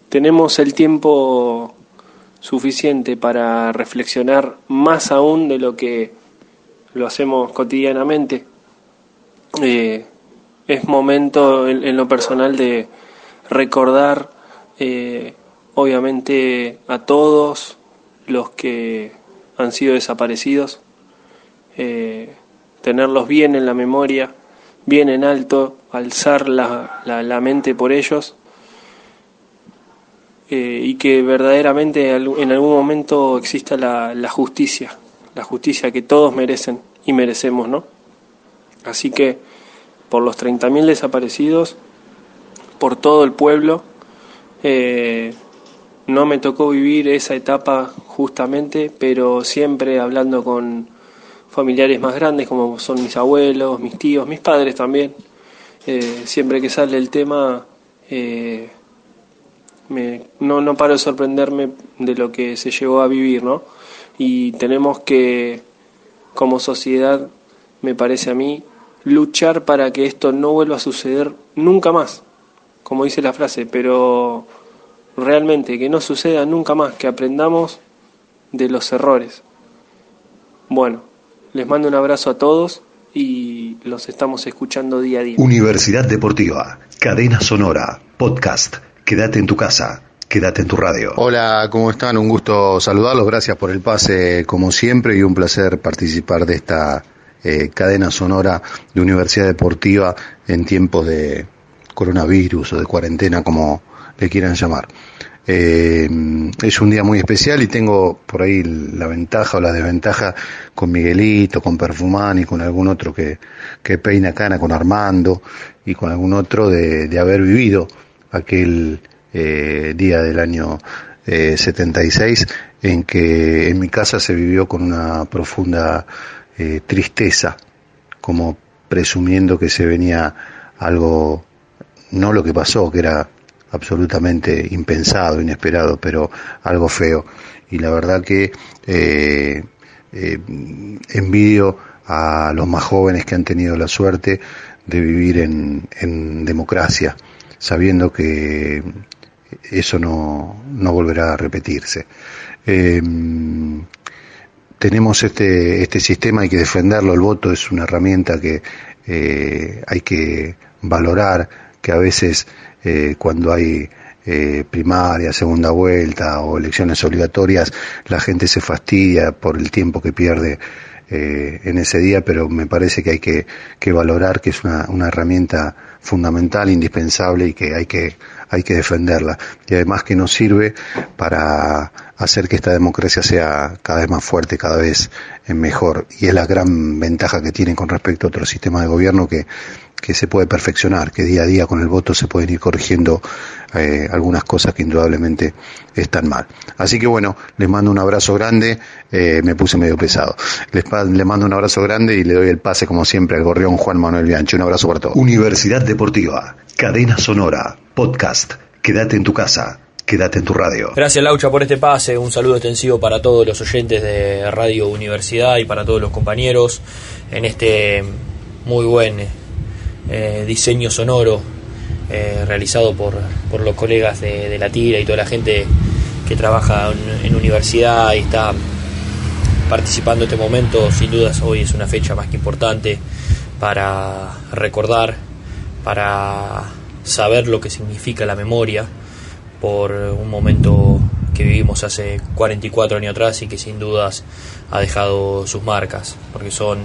tenemos el tiempo suficiente para reflexionar más aún de lo que lo hacemos cotidianamente. Eh, es momento en, lo personal de recordar eh, obviamente a todos los que han sido desaparecidos, eh, tenerlos bien en la memoria, bien en alto, alzar la, la, mente por ellos eh, y que verdaderamente en algún momento exista la, la justicia, la justicia que todos merecen y merecemos, ¿no? Así que por los 30.000 desaparecidos, por todo el pueblo. Eh, no me tocó vivir esa etapa justamente, pero siempre hablando con familiares más grandes como son mis abuelos, mis tíos, mis padres también. Eh, siempre que sale el tema, eh, no, no paro de sorprenderme de lo que se llegó a vivir, ¿no? Y tenemos que, como sociedad, me parece a mí, luchar para que esto no vuelva a suceder nunca más, como dice la frase, pero realmente que no suceda nunca más, que aprendamos de los errores. Bueno, les mando un abrazo a todos y los estamos escuchando día a día. Universidad Deportiva, Cadena Sonora, Podcast, Quédate en tu casa. Quédate en tu radio. Hola, ¿cómo están? Un gusto saludarlos. Gracias por el pase como siempre y un placer participar de esta eh, cadena sonora de Universidad Deportiva en tiempos de coronavirus o de cuarentena, como le quieran llamar. Eh, es un día muy especial y tengo por ahí la ventaja o la desventaja con Miguelito, con Perfumán y con algún otro que, que peina cana, con Armando y con algún otro de, haber vivido aquel eh, día del año 76 en que en mi casa se vivió con una profunda eh, tristeza, como presumiendo que se venía algo, no lo que pasó, que era absolutamente impensado, inesperado, pero algo feo. Y la verdad que eh, eh, envidio a los más jóvenes que han tenido la suerte de vivir en, democracia, sabiendo que eso no, no volverá a repetirse tenemos este, este sistema, hay que defenderlo, el voto es una herramienta que eh, hay que valorar, que a veces eh, cuando hay eh, primaria, segunda vuelta o elecciones obligatorias, la gente se fastidia por el tiempo que pierde en ese día, pero me parece que hay que, que valorar que es una, una herramienta fundamental, indispensable y que hay que hay que defenderla. Y además que nos sirve para hacer que esta democracia sea cada vez más fuerte, cada vez mejor. Y es la gran ventaja que tienen con respecto a otros sistemas de gobierno que, que se puede perfeccionar, que día a día con el voto se pueden ir corrigiendo eh, algunas cosas que indudablemente están mal. Así que bueno, les mando un abrazo grande, eh, me puse medio pesado. Les, les, mando un abrazo grande y le doy el pase como siempre al gorrión Juan Manuel Bianchi. Un abrazo para todos. Universidad Deportiva, Cadena Sonora, Podcast. Quédate en tu casa. Quédate en tu radio. Gracias Laucha por este pase, un saludo extensivo para todos los oyentes de Radio Universidad y para todos los compañeros en este muy buen eh, diseño sonoro eh, realizado por, por, los colegas de, la tira y toda la gente que trabaja en, universidad y está participando en este momento, sin dudas hoy es una fecha más que importante para recordar, para saber lo que significa la memoria por un momento que vivimos hace 44 años atrás y que sin dudas ha dejado sus marcas, porque son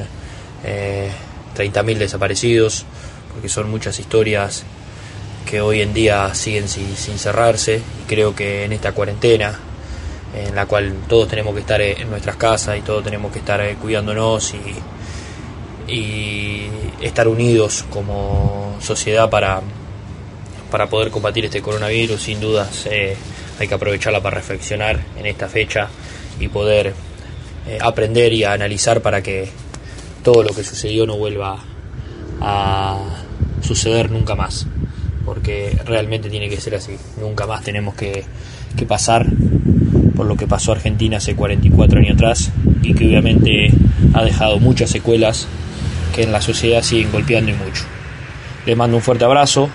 eh, 30.000 desaparecidos, porque son muchas historias que hoy en día siguen sin, sin cerrarse y creo que en esta cuarentena en la cual todos tenemos que estar en nuestras casas y todos tenemos que estar eh, cuidándonos y, y estar unidos como sociedad para, para poder combatir este coronavirus. Sin dudas eh, hay que aprovecharla para reflexionar en esta fecha y poder eh, aprender y analizar para que todo lo que sucedió no vuelva a suceder nunca más. Porque realmente tiene que ser así. Nunca más tenemos que, que pasar por lo que pasó Argentina hace 44 años atrás y que obviamente ha dejado muchas secuelas que en la sociedad siguen golpeando y mucho. Les mando un fuerte abrazo,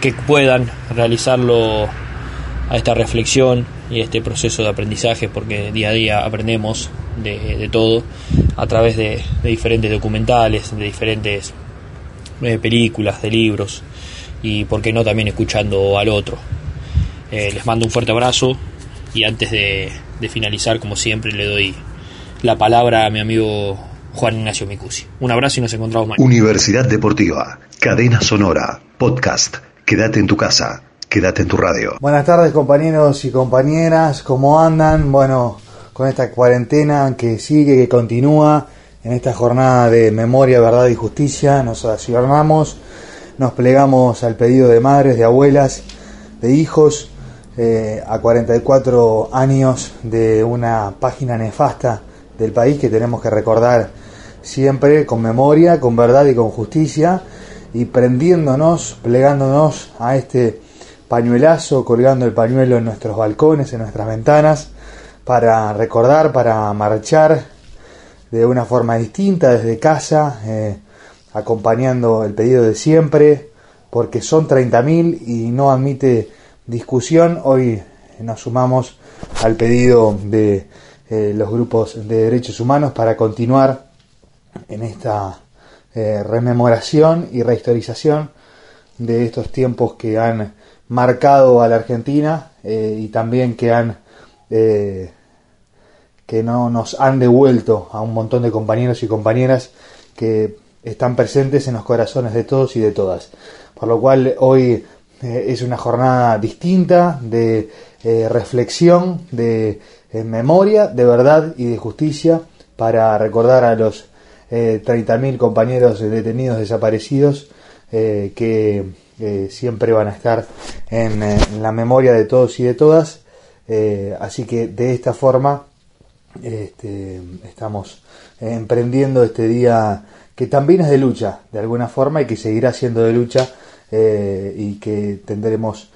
que puedan realizarlo a esta reflexión y este proceso de aprendizaje porque día a día aprendemos de, de todo a través de, diferentes documentales, de diferentes eh, películas, de libros y por qué no también escuchando al otro. Eh, les mando un fuerte abrazo y antes de, de, finalizar, como siempre, le doy la palabra a mi amigo Juan Ignacio Micusi. Un abrazo y nos encontramos mañana. Universidad Deportiva, Cadena Sonora, Podcast. Quédate en tu casa, quédate en tu radio. Buenas tardes compañeros y compañeras, ¿cómo andan? Bueno, con esta cuarentena que sigue, que continúa, en esta jornada de memoria, verdad y justicia, nos ayornamos, nos plegamos al pedido de madres, de abuelas, de hijos, eh, a 44 años de una página nefasta del país que tenemos que recordar siempre con memoria, con verdad y con justicia y prendiéndonos, plegándonos a este pañuelazo, colgando el pañuelo en nuestros balcones, en nuestras ventanas, para recordar, para marchar de una forma distinta desde casa, eh, acompañando el pedido de siempre, porque son 30.000 y no admite discusión. Hoy nos sumamos al pedido de eh, los grupos de derechos humanos para continuar en esta eh, rememoración y rehistorización de estos tiempos que han marcado a la Argentina eh, y también que han eh, que no nos han devuelto a un montón de compañeros y compañeras que están presentes en los corazones de todos y de todas. Por lo cual hoy es una jornada distinta de reflexión, de memoria, de verdad y de justicia para recordar a los eh, 30.000 compañeros detenidos desaparecidos eh, que eh, siempre van a estar en, en, la memoria de todos y de todas. Eh, así que de esta forma este, estamos emprendiendo este día que también es de lucha, de alguna forma, y que seguirá siendo de lucha eh, y que tendremos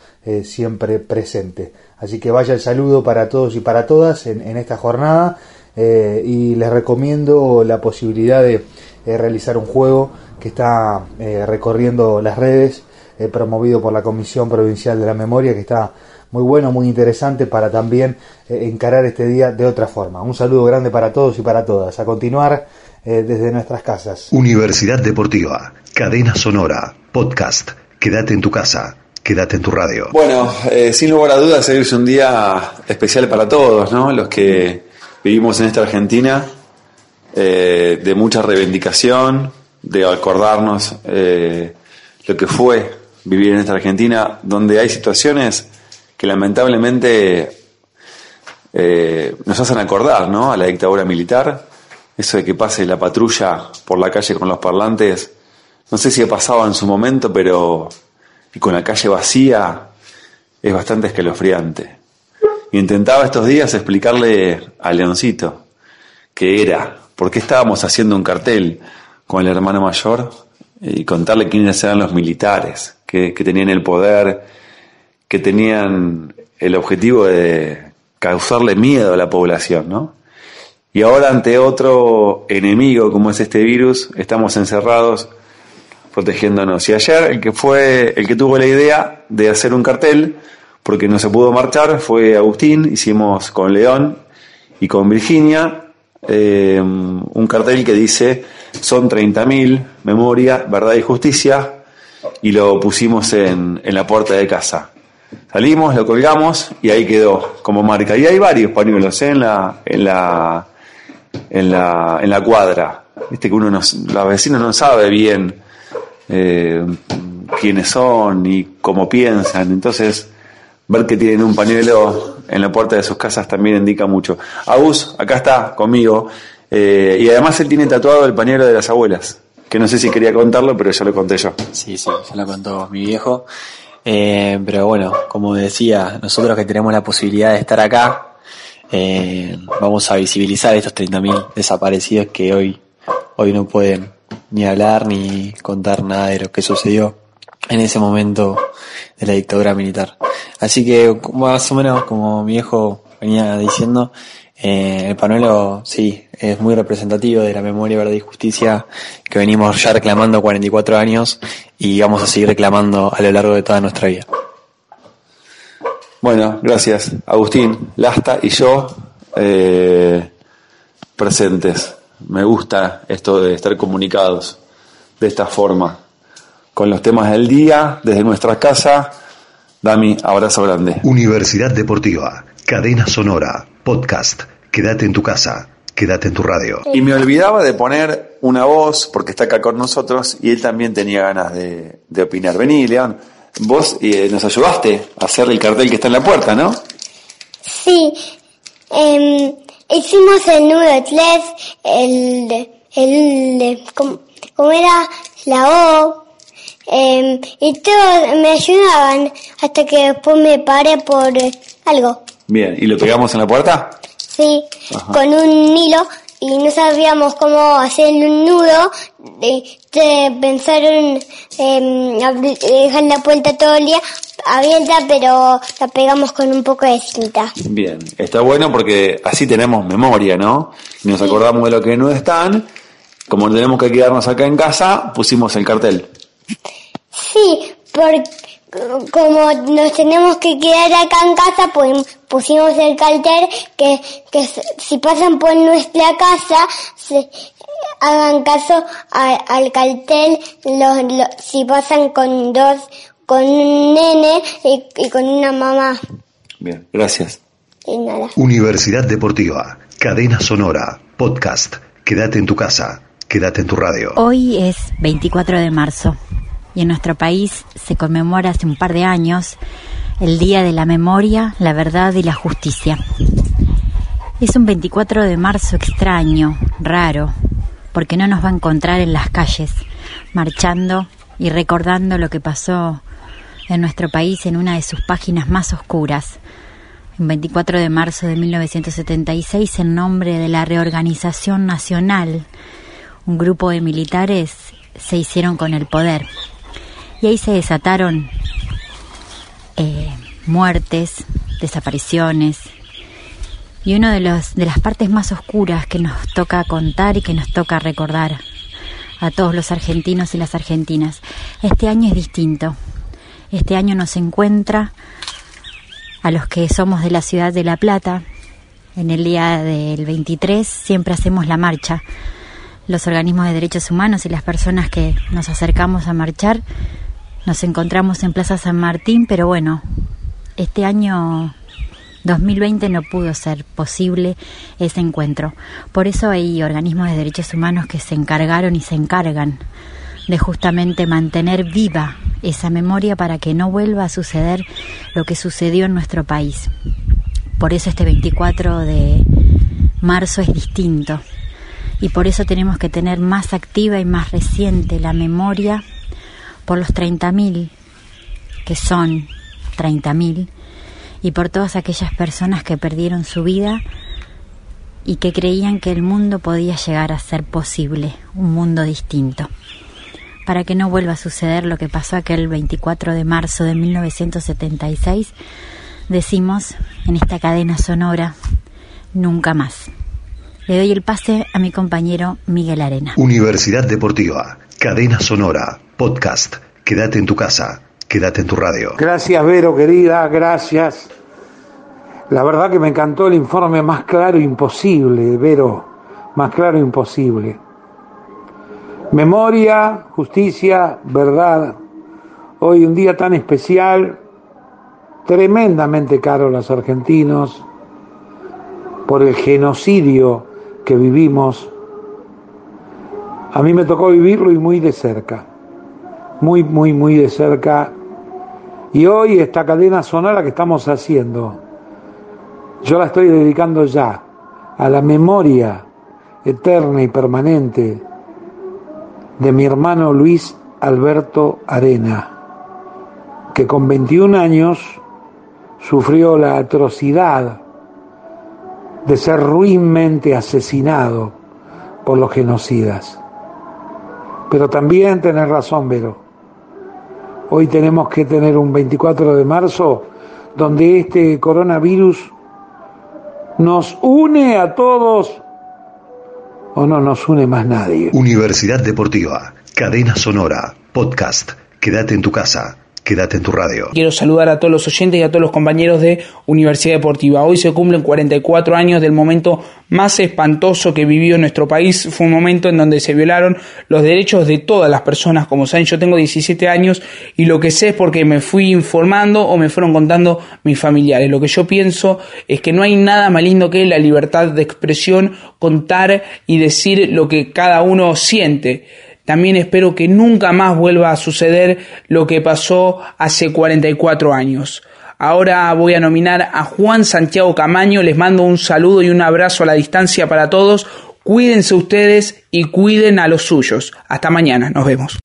siempre presente. Así que vaya el saludo para todos y para todas en esta jornada eh, y les recomiendo la posibilidad de eh, realizar un juego que está eh, recorriendo las redes, eh, promovido por la Comisión Provincial de la Memoria, que está muy bueno, muy interesante para también eh, encarar este día de otra forma. Un saludo grande para todos y para todas. A continuar eh, desde nuestras casas. Universidad Deportiva, Cadena Sonora, Podcast. Quédate en tu casa. Quédate en tu radio. Bueno, eh, sin lugar a dudas, hoy es un día especial para todos, ¿no? Los que vivimos en esta Argentina, eh, de mucha reivindicación, de acordarnos eh, lo que fue vivir en esta Argentina, donde hay situaciones que lamentablemente eh, nos hacen acordar, ¿no? A la dictadura militar, eso de que pase la patrulla por la calle con los parlantes, no sé si ha pasado en su momento, pero y con la calle vacía es bastante escalofriante. Intentaba estos días explicarle a Leoncito qué era, por qué estábamos haciendo un cartel con el hermano mayor y contarle quiénes eran los militares, que, que tenían el poder, que tenían el objetivo de causarle miedo a la población, ¿no? Y ahora ante otro enemigo como es este virus, estamos encerrados protegiéndonos. Y ayer el que fue, el que tuvo la idea de hacer un cartel, porque no se pudo marchar, fue Agustín, hicimos con León y con Virginia eh, un cartel que dice son 30.000, memoria, verdad y justicia, y lo pusimos en, en la puerta de casa. Salimos, lo colgamos y ahí quedó como marca. Y hay varios pañuelos ¿eh? en, la, en, la, en, la, en la cuadra. Viste que uno no, los vecinos no sabe bien eh, quiénes son y cómo piensan. Entonces, ver que tienen un pañuelo en la puerta de sus casas también indica mucho. Agus, acá está conmigo. Eh, y además él tiene tatuado el pañuelo de las abuelas. Que no sé si quería contarlo, pero ya lo conté yo. Sí, sí, ya lo contó mi viejo. Eh, pero bueno, como decía, nosotros que tenemos la posibilidad de estar acá, eh, vamos a visibilizar estos 30.000 desaparecidos que hoy, hoy no pueden ni hablar ni contar nada de lo que sucedió en ese momento de la dictadura militar. Así que más o menos como mi viejo venía diciendo, eh, el panuelo sí, es muy representativo de la memoria, verdad y justicia que venimos ya reclamando 44 años y vamos a seguir reclamando a lo largo de toda nuestra vida. Bueno, gracias. Agustín, Lasta y yo eh, presentes. Me gusta esto de estar comunicados de esta forma, con los temas del día, desde nuestra casa. Dami, abrazo grande. Universidad Deportiva, Cadena Sonora, Podcast. Quédate en tu casa, quédate en tu radio. Y me olvidaba de poner una voz, porque está acá con nosotros, y él también tenía ganas de, de opinar. Vení, León, vos eh, nos ayudaste a hacer el cartel que está en la puerta, ¿no? Sí, em, hicimos el número 3, el, el, ¿cómo, cómo era? La O, em, y todos me ayudaban hasta que después me paré por eh, algo. Bien, ¿y lo pegamos en la puerta? Sí, Ajá. con un hilo y no sabíamos cómo hacer un nudo. De, de- pensaron em, dejar la puerta todo el día abierta, pero la pegamos con un poco de cinta. Bien, está bueno porque así tenemos memoria, ¿no? Y nos acordamos de lo que no están. Como tenemos que quedarnos acá en casa, pusimos el cartel. Sí, porque como nos tenemos que quedar acá en casa, pues pusimos el cartel que, que si pasan por nuestra casa, se, hagan caso a- al cartel los, los- si pasan con dos, con un nene y, y con una mamá. Bien, gracias. Y nada. Universidad Deportiva, Cadena Sonora, Podcast. Quédate en tu casa, quédate en tu radio. Hoy es 24 de marzo y en nuestro país se conmemora hace un par de años el Día de la Memoria, la Verdad y la Justicia. Es un 24 de marzo extraño, raro, porque no nos va a encontrar en las calles, marchando y recordando lo que pasó en nuestro país en una de sus páginas más oscuras. Un 24 de marzo de 1976, en nombre de la reorganización nacional, un grupo de militares se hicieron con el poder. Y ahí se desataron eh, muertes, desapariciones. Y una de, los, de las partes más oscuras que nos toca contar y que nos toca recordar a todos los argentinos y las argentinas. Este año es distinto. Este año nos encuentra a los que somos de la ciudad de La Plata. En el día del 23 siempre hacemos la marcha. Los organismos de derechos humanos y las personas que nos acercamos a marchar nos encontramos en Plaza San Martín, pero bueno, este año 2020 no pudo ser posible ese encuentro. Por eso hay organismos de derechos humanos que se encargaron y se encargan de justamente mantener viva esa memoria para que no vuelva a suceder lo que sucedió en nuestro país. Por eso este 24 de marzo es distinto y por eso tenemos que tener más activa y más reciente la memoria por los 30.000 que son 30.000 y por todas aquellas personas que perdieron su vida y que creían que el mundo podía llegar a ser posible, un mundo distinto. Para que no vuelva a suceder lo que pasó aquel 24 de marzo de 1976, decimos en esta cadena sonora, nunca más. Le doy el pase a mi compañero Miguel Arena. Universidad Deportiva, Cadena Sonora, Podcast. Quédate en tu casa, quédate en tu radio. Gracias, Vero, querida, gracias. La verdad que me encantó el informe más claro imposible, Vero, más claro imposible. Memoria, justicia, verdad. Hoy un día tan especial, tremendamente caro a los argentinos, por el genocidio que vivimos. A mí me tocó vivirlo y muy de cerca, muy, muy, muy de cerca. Y hoy esta cadena sonora que estamos haciendo, yo la estoy dedicando ya a la memoria eterna y permanente de mi hermano Luis Alberto Arena, que con 21 años sufrió la atrocidad de ser ruinmente asesinado por los genocidas. Pero también tenés razón, Vero. Hoy tenemos que tener un 24 de marzo donde este coronavirus nos une a todos o no nos une más nadie. Universidad Deportiva, Cadena Sonora, Podcast, Quédate en tu casa. Quédate en tu radio. Quiero saludar a todos los oyentes y a todos los compañeros de Universidad Deportiva. Hoy se cumplen 44 años del momento más espantoso que vivió nuestro país. Fue un momento en donde se violaron los derechos de todas las personas. Como saben, yo tengo 17 años y lo que sé es porque me fui informando o me fueron contando mis familiares. Lo que yo pienso es que no hay nada más lindo que la libertad de expresión, contar y decir lo que cada uno siente. También espero que nunca más vuelva a suceder lo que pasó hace 44 años. Ahora voy a nominar a Juan Santiago Camaño, les mando un saludo y un abrazo a la distancia para todos. Cuídense ustedes y cuiden a los suyos. Hasta mañana, nos vemos.